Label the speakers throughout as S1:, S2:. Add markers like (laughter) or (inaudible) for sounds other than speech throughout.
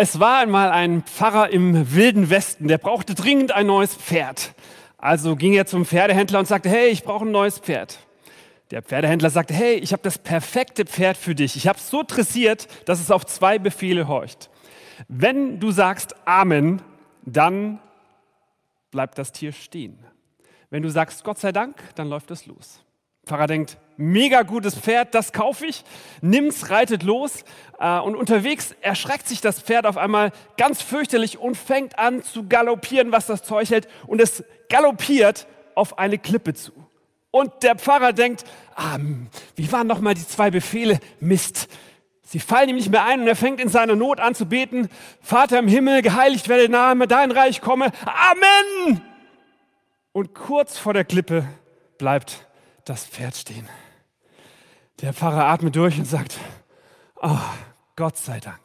S1: Es war einmal ein Pfarrer im wilden Westen, der brauchte dringend ein neues Pferd. Also ging er zum Pferdehändler und sagte, hey, ich brauche ein neues Pferd. Der Pferdehändler sagte, hey, ich habe das perfekte Pferd für dich. Ich habe es so dressiert, dass es auf zwei Befehle horcht. Wenn du sagst Amen, dann bleibt das Tier stehen. Wenn du sagst Gott sei Dank, dann läuft es los. Pfarrer denkt, mega gutes Pferd, das kaufe ich, nimm's, reitet los äh, und unterwegs erschreckt sich das Pferd auf einmal ganz fürchterlich und fängt an zu galoppieren, was das Zeug hält und es galoppiert auf eine Klippe zu. Und der Pfarrer denkt, ah, wie waren noch mal die zwei Befehle? Mist. Sie fallen ihm nicht mehr ein und er fängt in seiner Not an zu beten. Vater im Himmel, geheiligt werde der Name, dein Reich komme. Amen! Und kurz vor der Klippe bleibt das Pferd stehen. Der Pfarrer atmet durch und sagt, oh, Gott sei Dank.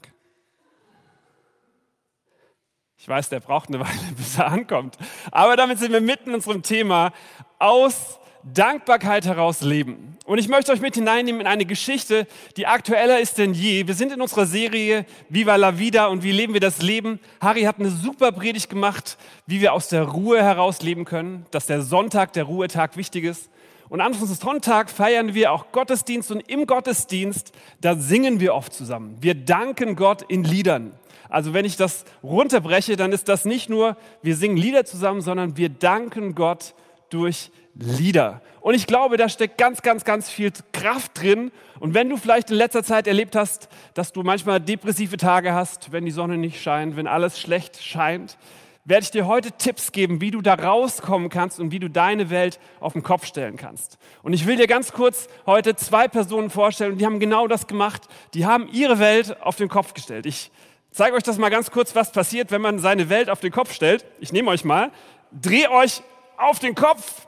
S1: Ich weiß, der braucht eine Weile, (laughs) bis er ankommt. Aber damit sind wir mitten in unserem Thema aus Dankbarkeit heraus leben. Und ich möchte euch mit hineinnehmen in eine Geschichte, die aktueller ist denn je. Wir sind in unserer Serie Viva la Vida und wie leben wir das Leben. Harry hat eine super Predigt gemacht, wie wir aus der Ruhe heraus leben können, dass der Sonntag, der Ruhetag wichtig ist. Und am Sonntag feiern wir auch Gottesdienst und im Gottesdienst, da singen wir oft zusammen. Wir danken Gott in Liedern. Also wenn ich das runterbreche, dann ist das nicht nur, wir singen Lieder zusammen, sondern wir danken Gott durch Lieder. Und ich glaube, da steckt ganz, ganz, ganz viel Kraft drin. Und wenn du vielleicht in letzter Zeit erlebt hast, dass du manchmal depressive Tage hast, wenn die Sonne nicht scheint, wenn alles schlecht scheint, werde ich dir heute Tipps geben, wie du da rauskommen kannst und wie du deine Welt auf den Kopf stellen kannst. Und ich will dir ganz kurz heute zwei Personen vorstellen, die haben genau das gemacht. Die haben ihre Welt auf den Kopf gestellt. Ich zeige euch das mal ganz kurz, was passiert, wenn man seine Welt auf den Kopf stellt. Ich nehme euch mal, drehe euch auf den Kopf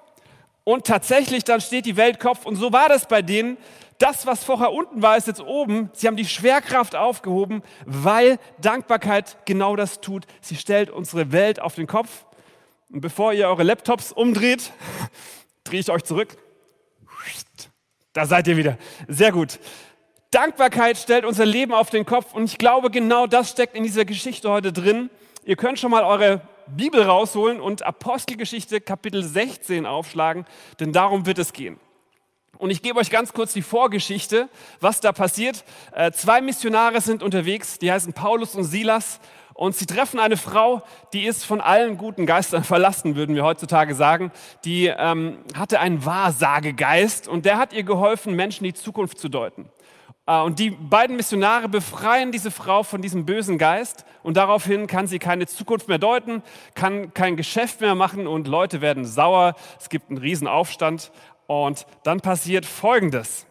S1: und tatsächlich dann steht die Welt Kopf. Und so war das bei denen das, was vorher unten war, ist jetzt oben. Sie haben die Schwerkraft aufgehoben, weil Dankbarkeit genau das tut. Sie stellt unsere Welt auf den Kopf. Und bevor ihr eure Laptops umdreht, (laughs) drehe ich euch zurück. Da seid ihr wieder. Sehr gut. Dankbarkeit stellt unser Leben auf den Kopf und ich glaube, genau das steckt in dieser Geschichte heute drin. Ihr könnt schon mal eure Bibel rausholen und Apostelgeschichte Kapitel 16 aufschlagen, denn darum wird es gehen. Und ich gebe euch ganz kurz die Vorgeschichte, was da passiert. Äh, zwei Missionare sind unterwegs, die heißen Paulus und Silas. Und sie treffen eine Frau, die ist von allen guten Geistern (laughs) verlassen, würden wir heutzutage sagen. Die ähm, hatte einen Wahrsagegeist und der hat ihr geholfen, Menschen die Zukunft zu deuten. Äh, und die beiden Missionare befreien diese Frau von diesem bösen Geist und daraufhin kann sie keine Zukunft mehr deuten, kann kein Geschäft mehr machen und Leute werden sauer. Es gibt einen Riesenaufstand und dann passiert Folgendes.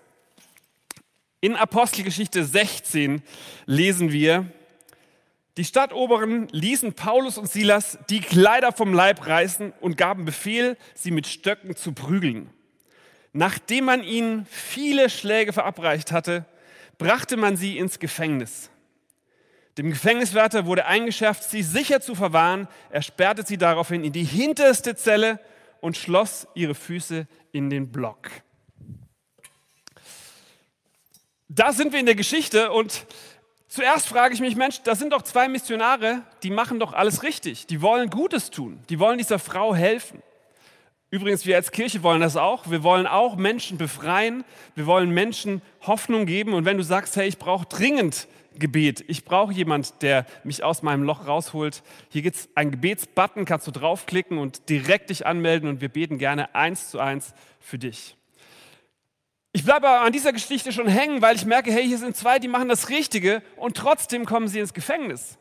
S1: In Apostelgeschichte 16 lesen wir, die Stadtoberen ließen Paulus und Silas die Kleider vom Leib reißen und gaben Befehl, sie mit Stöcken zu prügeln. Nachdem man ihnen viele Schläge verabreicht hatte, brachte man sie ins Gefängnis. Dem Gefängniswärter wurde eingeschärft, sie sicher zu verwahren. Er sperrte sie daraufhin in die hinterste Zelle und schloss ihre Füße in den Block. Da sind wir in der Geschichte und zuerst frage ich mich, Mensch, da sind doch zwei Missionare, die machen doch alles richtig. Die wollen Gutes tun. Die wollen dieser Frau helfen. Übrigens, wir als Kirche wollen das auch. Wir wollen auch Menschen befreien. Wir wollen Menschen Hoffnung geben. Und wenn du sagst, hey, ich brauche dringend Gebet. Ich brauche jemand, der mich aus meinem Loch rausholt. Hier gibt es einen Gebetsbutton, kannst du draufklicken und direkt dich anmelden und wir beten gerne eins zu eins für dich. Ich bleibe an dieser Geschichte schon hängen, weil ich merke, hey, hier sind zwei, die machen das Richtige und trotzdem kommen sie ins Gefängnis.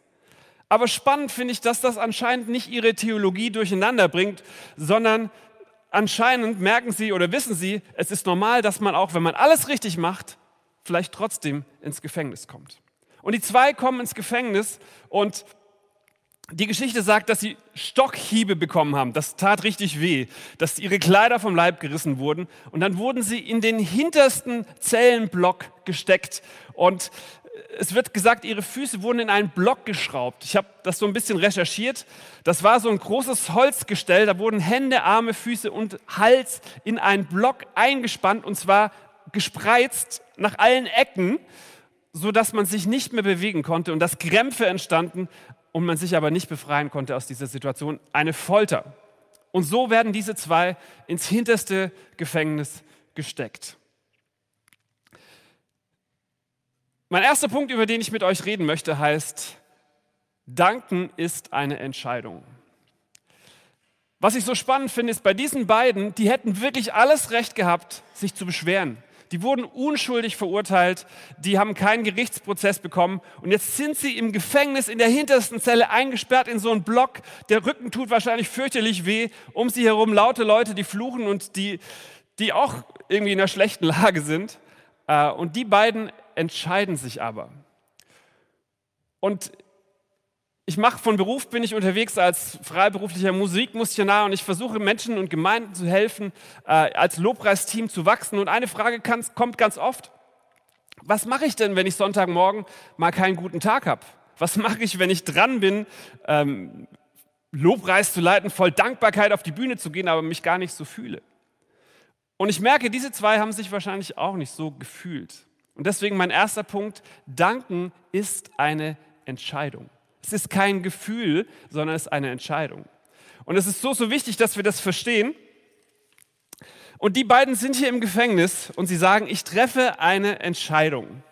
S1: Aber spannend finde ich, dass das anscheinend nicht ihre Theologie durcheinander bringt, sondern anscheinend merken sie oder wissen sie, es ist normal, dass man auch, wenn man alles richtig macht, vielleicht trotzdem ins Gefängnis kommt. Und die zwei kommen ins Gefängnis und die Geschichte sagt, dass sie Stockhiebe bekommen haben. Das tat richtig weh, dass ihre Kleider vom Leib gerissen wurden. Und dann wurden sie in den hintersten Zellenblock gesteckt. Und es wird gesagt, ihre Füße wurden in einen Block geschraubt. Ich habe das so ein bisschen recherchiert. Das war so ein großes Holzgestell. Da wurden Hände, Arme, Füße und Hals in einen Block eingespannt und zwar gespreizt nach allen Ecken. So dass man sich nicht mehr bewegen konnte und dass Krämpfe entstanden und man sich aber nicht befreien konnte aus dieser Situation. Eine Folter. Und so werden diese zwei ins hinterste Gefängnis gesteckt. Mein erster Punkt, über den ich mit euch reden möchte, heißt, Danken ist eine Entscheidung. Was ich so spannend finde, ist bei diesen beiden, die hätten wirklich alles Recht gehabt, sich zu beschweren. Die wurden unschuldig verurteilt, die haben keinen Gerichtsprozess bekommen und jetzt sind sie im Gefängnis in der hintersten Zelle eingesperrt in so einen Block. Der Rücken tut wahrscheinlich fürchterlich weh. Um sie herum laute Leute, die fluchen und die, die auch irgendwie in einer schlechten (laughs) Lage sind. Äh, und die beiden entscheiden sich aber. Und ich mache von Beruf, bin ich unterwegs als freiberuflicher Musikmissionar und ich versuche Menschen und Gemeinden zu helfen, äh, als Lobpreisteam zu wachsen. Und eine Frage kann, kommt ganz oft, was mache ich denn, wenn ich Sonntagmorgen mal keinen guten Tag habe? Was mache ich, wenn ich dran bin, ähm, Lobpreis zu leiten, voll Dankbarkeit auf die Bühne zu gehen, aber mich gar nicht so fühle? Und ich merke, diese zwei haben sich wahrscheinlich auch nicht so gefühlt. Und deswegen mein erster Punkt, danken ist eine Entscheidung. Es ist kein Gefühl, sondern es ist eine Entscheidung. Und es ist so, so wichtig, dass wir das verstehen. Und die beiden sind hier im Gefängnis und sie sagen, ich treffe eine Entscheidung.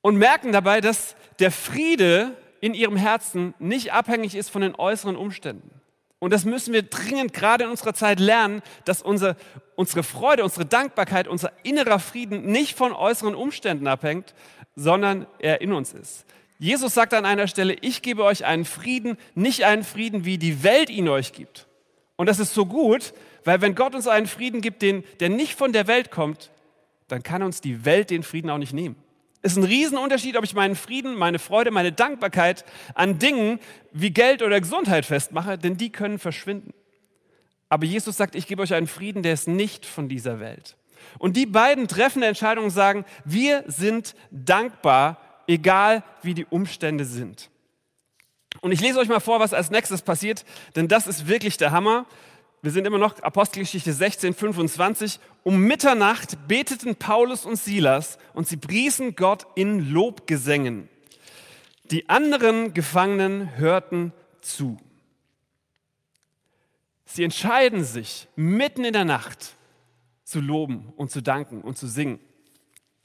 S1: Und merken dabei, dass der Friede in ihrem Herzen nicht abhängig ist von den äußeren Umständen. Und das müssen wir dringend gerade in unserer Zeit lernen, dass unser, unsere Freude, unsere Dankbarkeit, unser innerer Frieden nicht von äußeren Umständen abhängt, sondern er in uns ist. Jesus sagt an einer Stelle, ich gebe euch einen Frieden, nicht einen Frieden, wie die Welt ihn euch gibt. Und das ist so gut, weil wenn Gott uns einen Frieden gibt, den, der nicht von der Welt kommt, dann kann uns die Welt den Frieden auch nicht nehmen. Es ist ein Riesenunterschied, ob ich meinen Frieden, meine Freude, meine Dankbarkeit an Dingen wie Geld oder Gesundheit festmache, denn die können verschwinden. Aber Jesus sagt, ich gebe euch einen Frieden, der ist nicht von dieser Welt. Und die beiden treffende Entscheidungen sagen, wir sind dankbar egal wie die Umstände sind. Und ich lese euch mal vor, was als nächstes passiert, denn das ist wirklich der Hammer. Wir sind immer noch Apostelgeschichte 16, 25. Um Mitternacht beteten Paulus und Silas und sie priesen Gott in Lobgesängen. Die anderen Gefangenen hörten zu. Sie entscheiden sich, mitten in der Nacht zu loben und zu danken und zu singen.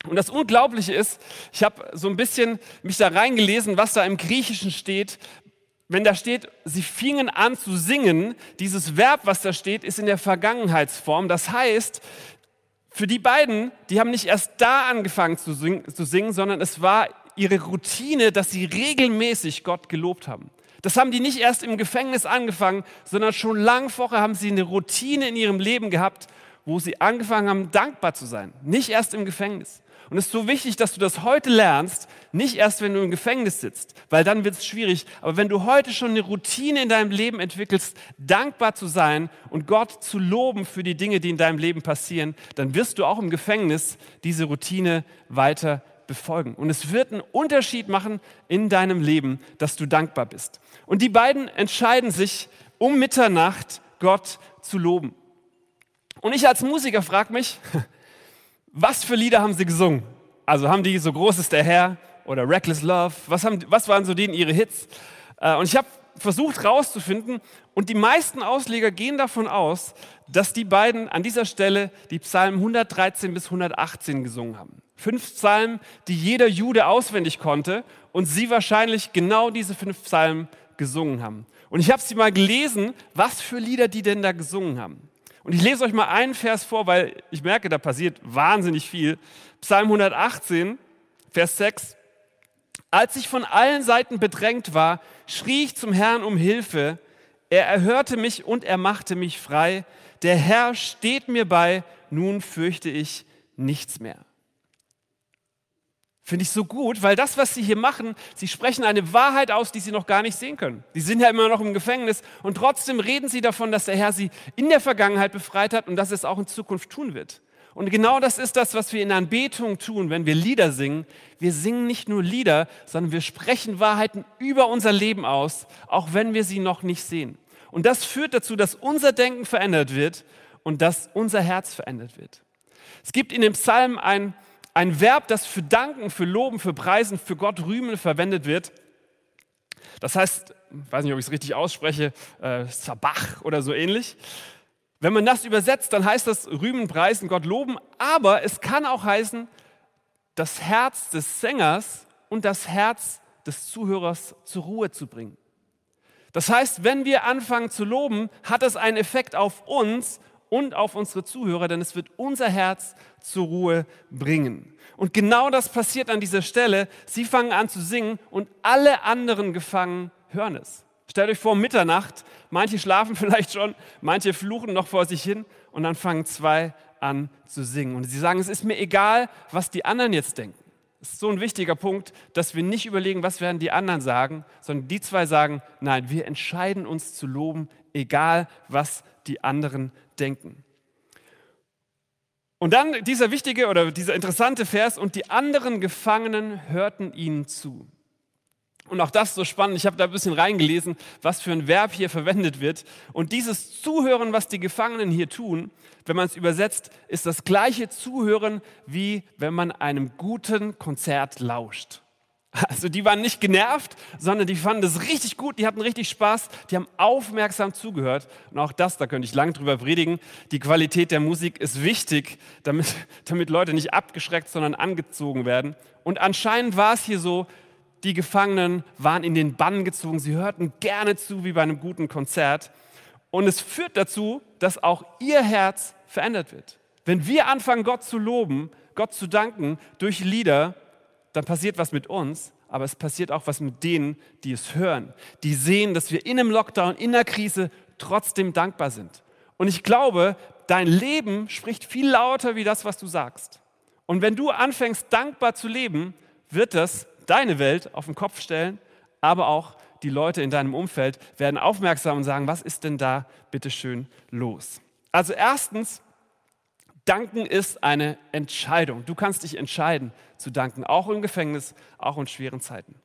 S1: Und das Unglaubliche ist, ich habe so ein bisschen mich da reingelesen, was da im Griechischen steht. Wenn da steht, sie fingen an zu singen, dieses Verb, was da steht, ist in der Vergangenheitsform. Das heißt, für die beiden, die haben nicht erst da angefangen zu singen, zu singen, sondern es war ihre Routine, dass sie regelmäßig Gott gelobt haben. Das haben die nicht erst im Gefängnis angefangen, sondern schon lang vorher haben sie eine Routine in ihrem Leben gehabt, wo sie angefangen haben, dankbar zu sein. Nicht erst im Gefängnis. Und es ist so wichtig, dass du das heute lernst, nicht erst, wenn du im Gefängnis sitzt, weil dann wird es schwierig. Aber wenn du heute schon eine Routine in deinem Leben entwickelst, dankbar zu sein und Gott zu loben für die Dinge, die in deinem Leben passieren, dann wirst du auch im Gefängnis diese Routine weiter befolgen. Und es wird einen Unterschied machen in deinem Leben, dass du dankbar bist. Und die beiden entscheiden sich, um Mitternacht Gott zu loben. Und ich als Musiker frage mich, (laughs) was für Lieder haben sie gesungen? Also haben die so groß ist der Herr oder Reckless Love? Was, haben, was waren so denen ihre Hits? Äh, und ich habe versucht rauszufinden und die meisten Ausleger gehen davon aus, dass die beiden an dieser Stelle die Psalmen 113 bis 118 gesungen haben. Fünf Psalmen, die jeder Jude auswendig konnte und sie wahrscheinlich genau diese fünf Psalmen gesungen haben. Und ich habe sie mal gelesen, was für Lieder die denn da gesungen haben. Und ich lese euch mal einen Vers vor, weil ich merke, da passiert wahnsinnig viel. Psalm 118, Vers 6. Als ich von allen Seiten bedrängt war, schrie ich zum Herrn um Hilfe. Er erhörte mich und er machte mich frei. Der Herr steht mir bei, nun fürchte ich nichts mehr. Finde ich so gut, weil das, was sie hier machen, sie sprechen eine Wahrheit aus, die sie noch gar nicht sehen können. Die sind ja immer noch im Gefängnis und trotzdem reden sie davon, dass der Herr sie in der Vergangenheit befreit hat und dass es auch in Zukunft tun wird. Und genau das ist das, was wir in Anbetung tun, wenn wir Lieder singen. Wir singen nicht nur Lieder, sondern wir sprechen Wahrheiten über unser Leben aus, auch wenn wir sie noch nicht sehen. Und das führt dazu, dass unser Denken verändert wird und dass unser Herz verändert wird. Es gibt in dem Psalm ein ein Verb, das für danken, für loben, für preisen, für Gott rühmen verwendet wird. Das heißt, ich weiß nicht, ob ich es richtig ausspreche, äh, Sabach oder so ähnlich. Wenn man das übersetzt, dann heißt das rühmen, preisen, Gott loben, aber es kann auch heißen, das Herz des Sängers und das Herz des Zuhörers zur Ruhe zu bringen. Das heißt, wenn wir anfangen zu loben, hat das einen Effekt auf uns und auf unsere Zuhörer, denn es wird unser Herz zur Ruhe bringen. Und genau das passiert an dieser Stelle. Sie fangen an zu singen und alle anderen Gefangenen hören es. Stellt euch vor, Mitternacht, manche schlafen (laughs) vielleicht schon, manche fluchen noch vor sich hin und dann fangen zwei an zu singen. Und sie sagen, es ist mir egal, was die anderen jetzt denken. Das ist so ein wichtiger Punkt, dass wir nicht überlegen, was werden die anderen sagen, sondern die zwei sagen, nein, wir entscheiden uns zu loben, egal was die anderen denken. Und dann dieser wichtige oder dieser interessante Vers, und die anderen Gefangenen hörten ihnen zu. Und auch das so spannend. Ich habe da ein bisschen reingelesen, was für ein Verb hier verwendet wird. Und dieses Zuhören, was die Gefangenen hier tun, wenn man es übersetzt, ist das gleiche Zuhören, wie wenn man einem guten Konzert lauscht. Also die waren nicht genervt, sondern die fanden das richtig gut, die hatten richtig Spaß, die haben aufmerksam zugehört. Und auch das, da könnte ich lang drüber predigen, die Qualität der Musik ist wichtig, damit, (laughs) damit Leute nicht abgeschreckt, sondern angezogen werden. Und anscheinend war es hier so, die Gefangenen waren in den Bann gezogen, sie hörten gerne zu wie bei einem guten Konzert. Und es führt dazu, dass auch ihr Herz verändert wird. Wenn wir anfangen, Gott zu loben, Gott zu danken durch Lieder, dann passiert was mit uns, aber es passiert auch was mit denen, die es hören, die sehen, dass wir in einem Lockdown, in der Krise trotzdem dankbar sind. Und ich glaube, dein Leben spricht viel lauter wie das, was du sagst. Und wenn du anfängst, dankbar zu leben, wird das deine Welt auf den Kopf stellen, aber auch die Leute in deinem Umfeld werden aufmerksam und sagen, was ist denn da bitte schön los? Also erstens, danken ist eine Entscheidung. Du kannst dich entscheiden zu danken, auch im Gefängnis, auch in schweren Zeiten.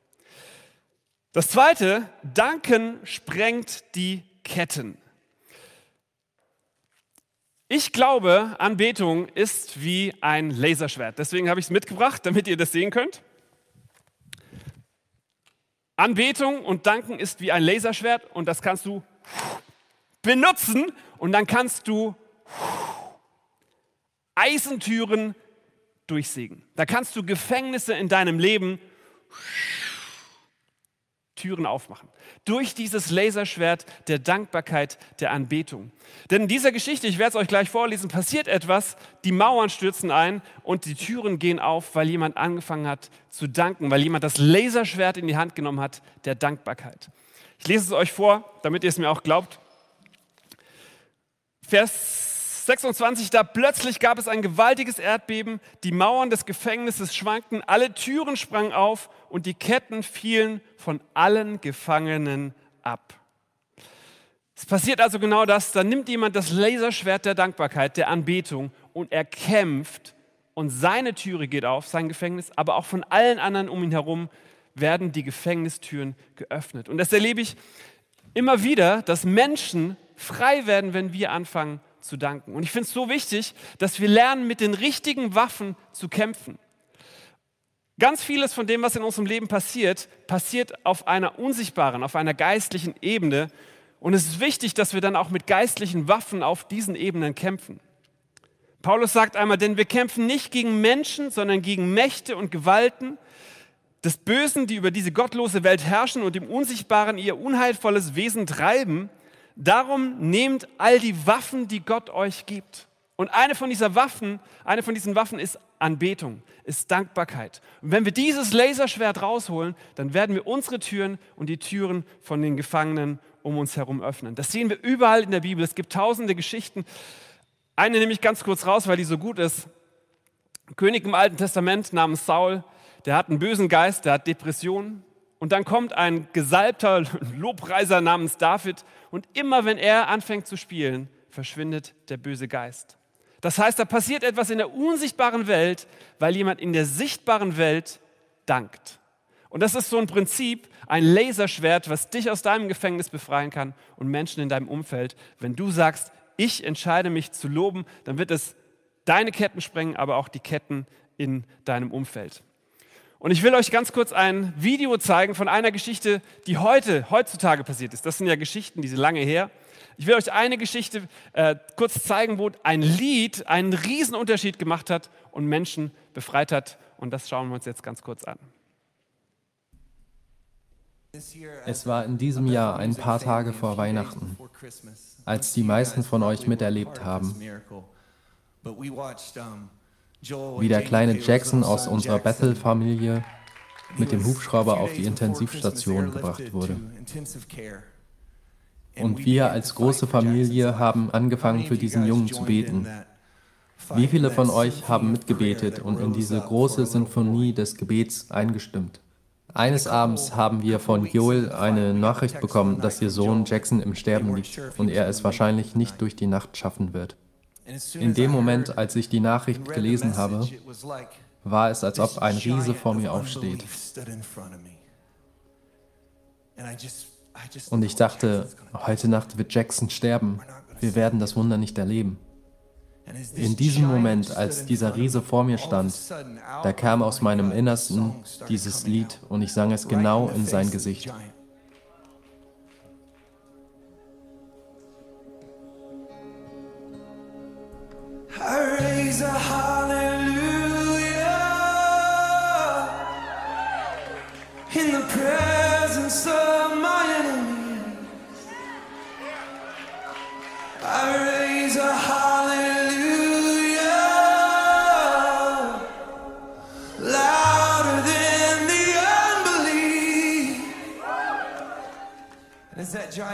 S1: Das zweite, danken sprengt die Ketten. Ich glaube, Anbetung ist wie ein Laserschwert. Deswegen habe ich es mitgebracht, damit ihr das sehen könnt. Anbetung und Danken ist wie ein Laserschwert und das kannst du benutzen und dann kannst du Eisentüren durchsägen. Da kannst du Gefängnisse in deinem Leben Türen aufmachen. Durch dieses Laserschwert der Dankbarkeit, der Anbetung. Denn in dieser Geschichte, ich werde es euch gleich vorlesen, passiert etwas, die Mauern stürzen ein und die Türen gehen auf, weil jemand angefangen hat zu danken, weil jemand das Laserschwert in die Hand genommen hat, der Dankbarkeit. Ich lese es euch vor, damit ihr es mir auch glaubt. Vers 26, da plötzlich gab es ein gewaltiges Erdbeben, die Mauern des Gefängnisses schwankten, alle Türen sprangen auf und die Ketten fielen von allen Gefangenen ab. Es passiert also genau das, da nimmt jemand das Laserschwert der Dankbarkeit, der Anbetung und er kämpft und seine Türe geht auf, sein Gefängnis, aber auch von allen anderen um ihn herum werden die Gefängnistüren geöffnet. Und das erlebe ich immer wieder, dass Menschen frei werden, wenn wir anfangen zu danken. Und ich finde es so wichtig, dass wir lernen, mit den richtigen Waffen zu kämpfen. Ganz vieles von dem, was in unserem Leben passiert, passiert auf einer unsichtbaren, auf einer geistlichen Ebene. Und es ist wichtig, dass wir dann auch mit geistlichen Waffen auf diesen Ebenen kämpfen. Paulus sagt einmal, denn wir kämpfen nicht gegen Menschen, sondern gegen Mächte und Gewalten des Bösen, die über diese gottlose Welt herrschen und im Unsichtbaren ihr unheilvolles Wesen treiben. Darum nehmt all die Waffen, die Gott euch gibt. Und eine von dieser Waffen, eine von diesen Waffen ist Anbetung, ist Dankbarkeit. Und wenn wir dieses Laserschwert rausholen, dann werden wir unsere Türen und die Türen von den Gefangenen um uns herum öffnen. Das sehen wir überall in der Bibel. Es gibt tausende Geschichten. Eine nehme ich ganz kurz raus, weil die so gut ist. Ein König im Alten Testament namens Saul, der hat einen bösen Geist, der hat Depressionen, und dann kommt ein gesalbter (laughs) Lobpreiser namens David und immer wenn er anfängt zu spielen, verschwindet der böse Geist. Das heißt, da passiert etwas in der unsichtbaren Welt, weil jemand in der sichtbaren Welt dankt. Und das ist so ein Prinzip, ein Laserschwert, was dich aus deinem Gefängnis befreien kann und Menschen in deinem Umfeld. Wenn du sagst, ich entscheide mich zu loben, dann wird es deine Ketten sprengen, aber auch die Ketten in deinem Umfeld. Und ich will euch ganz kurz ein Video zeigen von einer Geschichte, die heute, heutzutage passiert ist. Das sind ja Geschichten, die sind lange her. Ich will euch eine Geschichte äh, kurz zeigen, wo ein Lied einen riesen Unterschied gemacht hat und Menschen befreit hat. Und das schauen wir uns jetzt ganz kurz an.
S2: Es war in diesem Jahr ein paar Tage vor Weihnachten, als die meisten von euch miterlebt haben, wie der kleine Jackson aus unserer Bethel-Familie mit dem Hubschrauber auf die Intensivstation gebracht wurde. Und wir als große Familie haben angefangen, für diesen Jungen zu beten. Wie viele von euch haben mitgebetet und in diese große Sinfonie des Gebets eingestimmt? Eines Abends haben wir von Joel eine Nachricht bekommen, dass ihr Sohn Jackson im Sterben liegt und er es wahrscheinlich nicht durch die Nacht schaffen wird. In dem Moment, als ich die Nachricht gelesen habe, war es, als ob ein Riese vor mir aufsteht. Und ich dachte, heute Nacht wird Jackson sterben. Wir werden das Wunder nicht erleben. In diesem Moment, als dieser Riese vor mir stand, da kam aus meinem Innersten dieses Lied und ich sang es genau in sein Gesicht.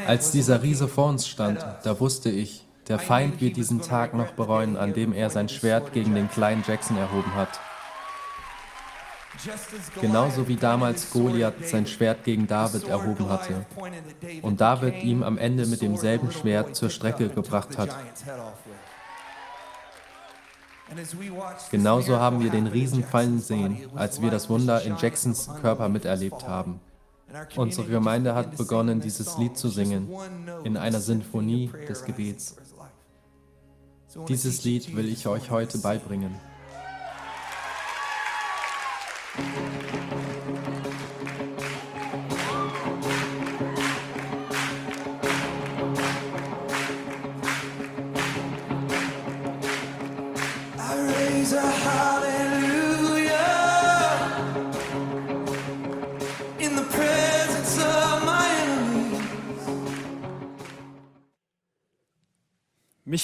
S2: Als dieser Riese vor uns stand, da wusste ich, der Feind wird diesen Tag noch bereuen, an dem er sein Schwert gegen den kleinen Jackson erhoben hat. Genauso wie damals Goliath sein Schwert gegen David erhoben hatte und David ihm am Ende mit demselben Schwert zur Strecke gebracht hat. Genauso haben wir den Riesen fallen sehen, als wir das Wunder in Jacksons Körper miterlebt haben. Unsere Gemeinde hat begonnen, dieses Lied zu singen, in einer Sinfonie des Gebets. Dieses Lied will ich euch heute beibringen.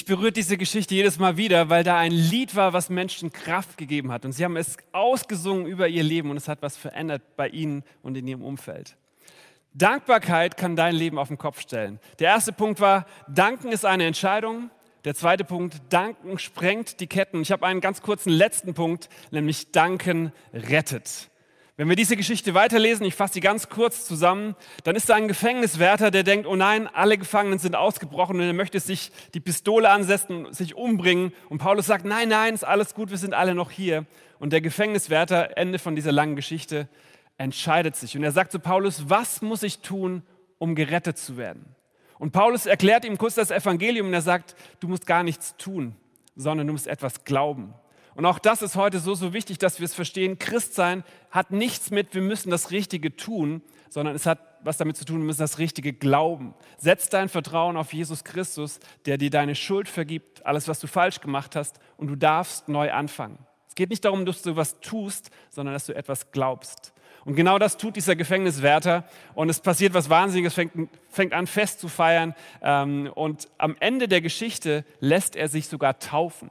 S1: Berührt diese Geschichte jedes Mal wieder, weil da ein Lied war, was Menschen Kraft gegeben hat. Und sie haben es ausgesungen über ihr Leben und es hat was verändert bei ihnen und in ihrem Umfeld. Dankbarkeit kann dein Leben auf den Kopf stellen. Der erste Punkt war, danken ist eine Entscheidung. Der zweite Punkt, danken sprengt die Ketten. Ich habe einen ganz kurzen letzten Punkt, nämlich danken rettet. Wenn wir diese Geschichte weiterlesen, ich fasse sie ganz kurz zusammen, dann ist da ein Gefängniswärter, der denkt, oh nein, alle Gefangenen sind ausgebrochen und er möchte sich die Pistole ansetzen, sich umbringen. Und Paulus sagt, nein, nein, ist alles gut, wir sind alle noch hier. Und der Gefängniswärter, Ende von dieser langen Geschichte, entscheidet sich. Und er sagt zu Paulus, was muss ich tun, um gerettet zu werden? Und Paulus erklärt ihm kurz das Evangelium und er sagt, du musst gar nichts tun, sondern du musst etwas glauben. Und auch das ist heute so, so wichtig, dass wir es verstehen. Christsein hat nichts mit, wir müssen das Richtige tun, sondern es hat was damit zu tun, wir müssen das Richtige glauben. Setz dein Vertrauen auf Jesus Christus, der dir deine Schuld vergibt, alles, was du falsch gemacht hast, und du darfst neu anfangen. Es geht nicht darum, dass du was tust, sondern dass du etwas glaubst. Und genau das tut dieser Gefängniswärter. Und es passiert was Wahnsinniges, fängt, fängt an, Fest zu feiern. Ähm, und am Ende der Geschichte lässt er sich sogar taufen.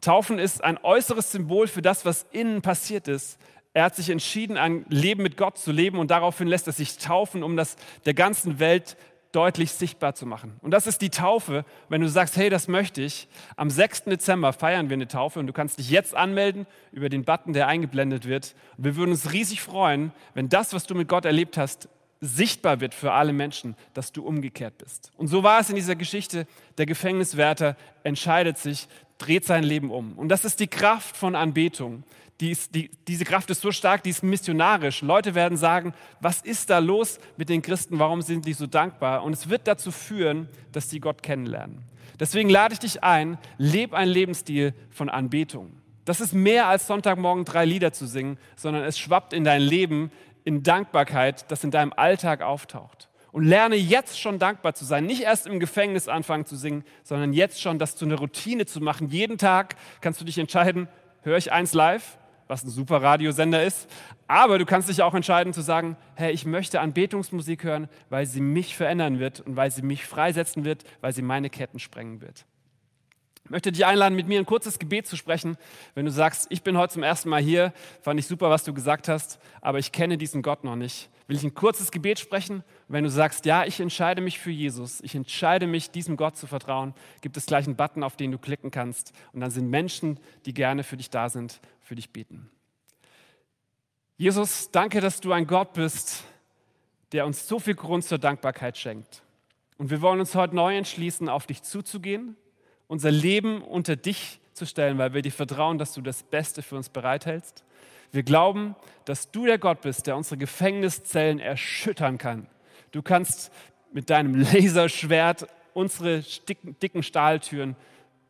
S1: Taufen ist ein äußeres Symbol für das, was innen passiert ist. Er hat sich entschieden, ein Leben mit Gott zu leben und daraufhin lässt er sich taufen, um das der ganzen Welt deutlich sichtbar zu machen. Und das ist die Taufe. Wenn du sagst, hey, das möchte ich, am 6. Dezember feiern wir eine Taufe und du kannst dich jetzt anmelden über den Button, der eingeblendet wird. Und wir würden uns riesig freuen, wenn das, was du mit Gott erlebt hast, sichtbar wird für alle Menschen, dass du umgekehrt bist. Und so war es in dieser Geschichte. Der Gefängniswärter entscheidet sich, dreht sein Leben um. Und das ist die Kraft von Anbetung. Die ist, die, diese Kraft ist so stark, die ist missionarisch. Leute werden sagen, was ist da los mit den Christen? Warum sind die so dankbar? Und es wird dazu führen, dass sie Gott kennenlernen. Deswegen lade ich dich ein, leb einen Lebensstil von Anbetung. Das ist mehr als Sonntagmorgen drei Lieder zu singen, sondern es schwappt in dein Leben in Dankbarkeit, das in deinem Alltag auftaucht. Und lerne jetzt schon dankbar zu sein. Nicht erst im Gefängnis anfangen zu singen, sondern jetzt schon das zu einer Routine zu machen. Jeden Tag kannst du dich entscheiden, höre ich eins live, was ein super Radiosender ist. Aber du kannst dich auch entscheiden zu sagen, hey, ich möchte Anbetungsmusik hören, weil sie mich verändern wird und weil sie mich freisetzen wird, weil sie meine Ketten sprengen wird. Ich möchte dich einladen, mit mir ein kurzes Gebet zu sprechen. Wenn du sagst, ich bin heute zum ersten Mal hier, fand ich super, was du gesagt hast, aber ich kenne diesen Gott noch nicht. Will ich ein kurzes Gebet sprechen? Wenn du sagst, ja, ich entscheide mich für Jesus, ich entscheide mich, diesem Gott zu vertrauen, gibt es gleich einen Button, auf den du klicken kannst. Und dann sind Menschen, die gerne für dich da sind, für dich beten. Jesus, danke, dass du ein Gott bist, der uns so viel Grund zur Dankbarkeit schenkt. Und wir wollen uns heute neu entschließen, auf dich zuzugehen unser Leben unter dich zu stellen, weil wir dir vertrauen, dass du das Beste für uns bereithältst. Wir glauben, dass du der Gott bist, der unsere Gefängniszellen erschüttern kann. Du kannst mit deinem Laserschwert unsere dicken Stahltüren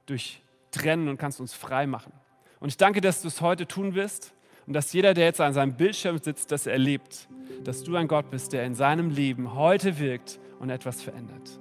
S1: durchtrennen und kannst uns frei machen. Und ich danke, dass du es heute tun wirst und dass jeder, der jetzt an seinem Bildschirm sitzt, das erlebt, dass du ein Gott bist, der in seinem Leben heute wirkt und etwas verändert.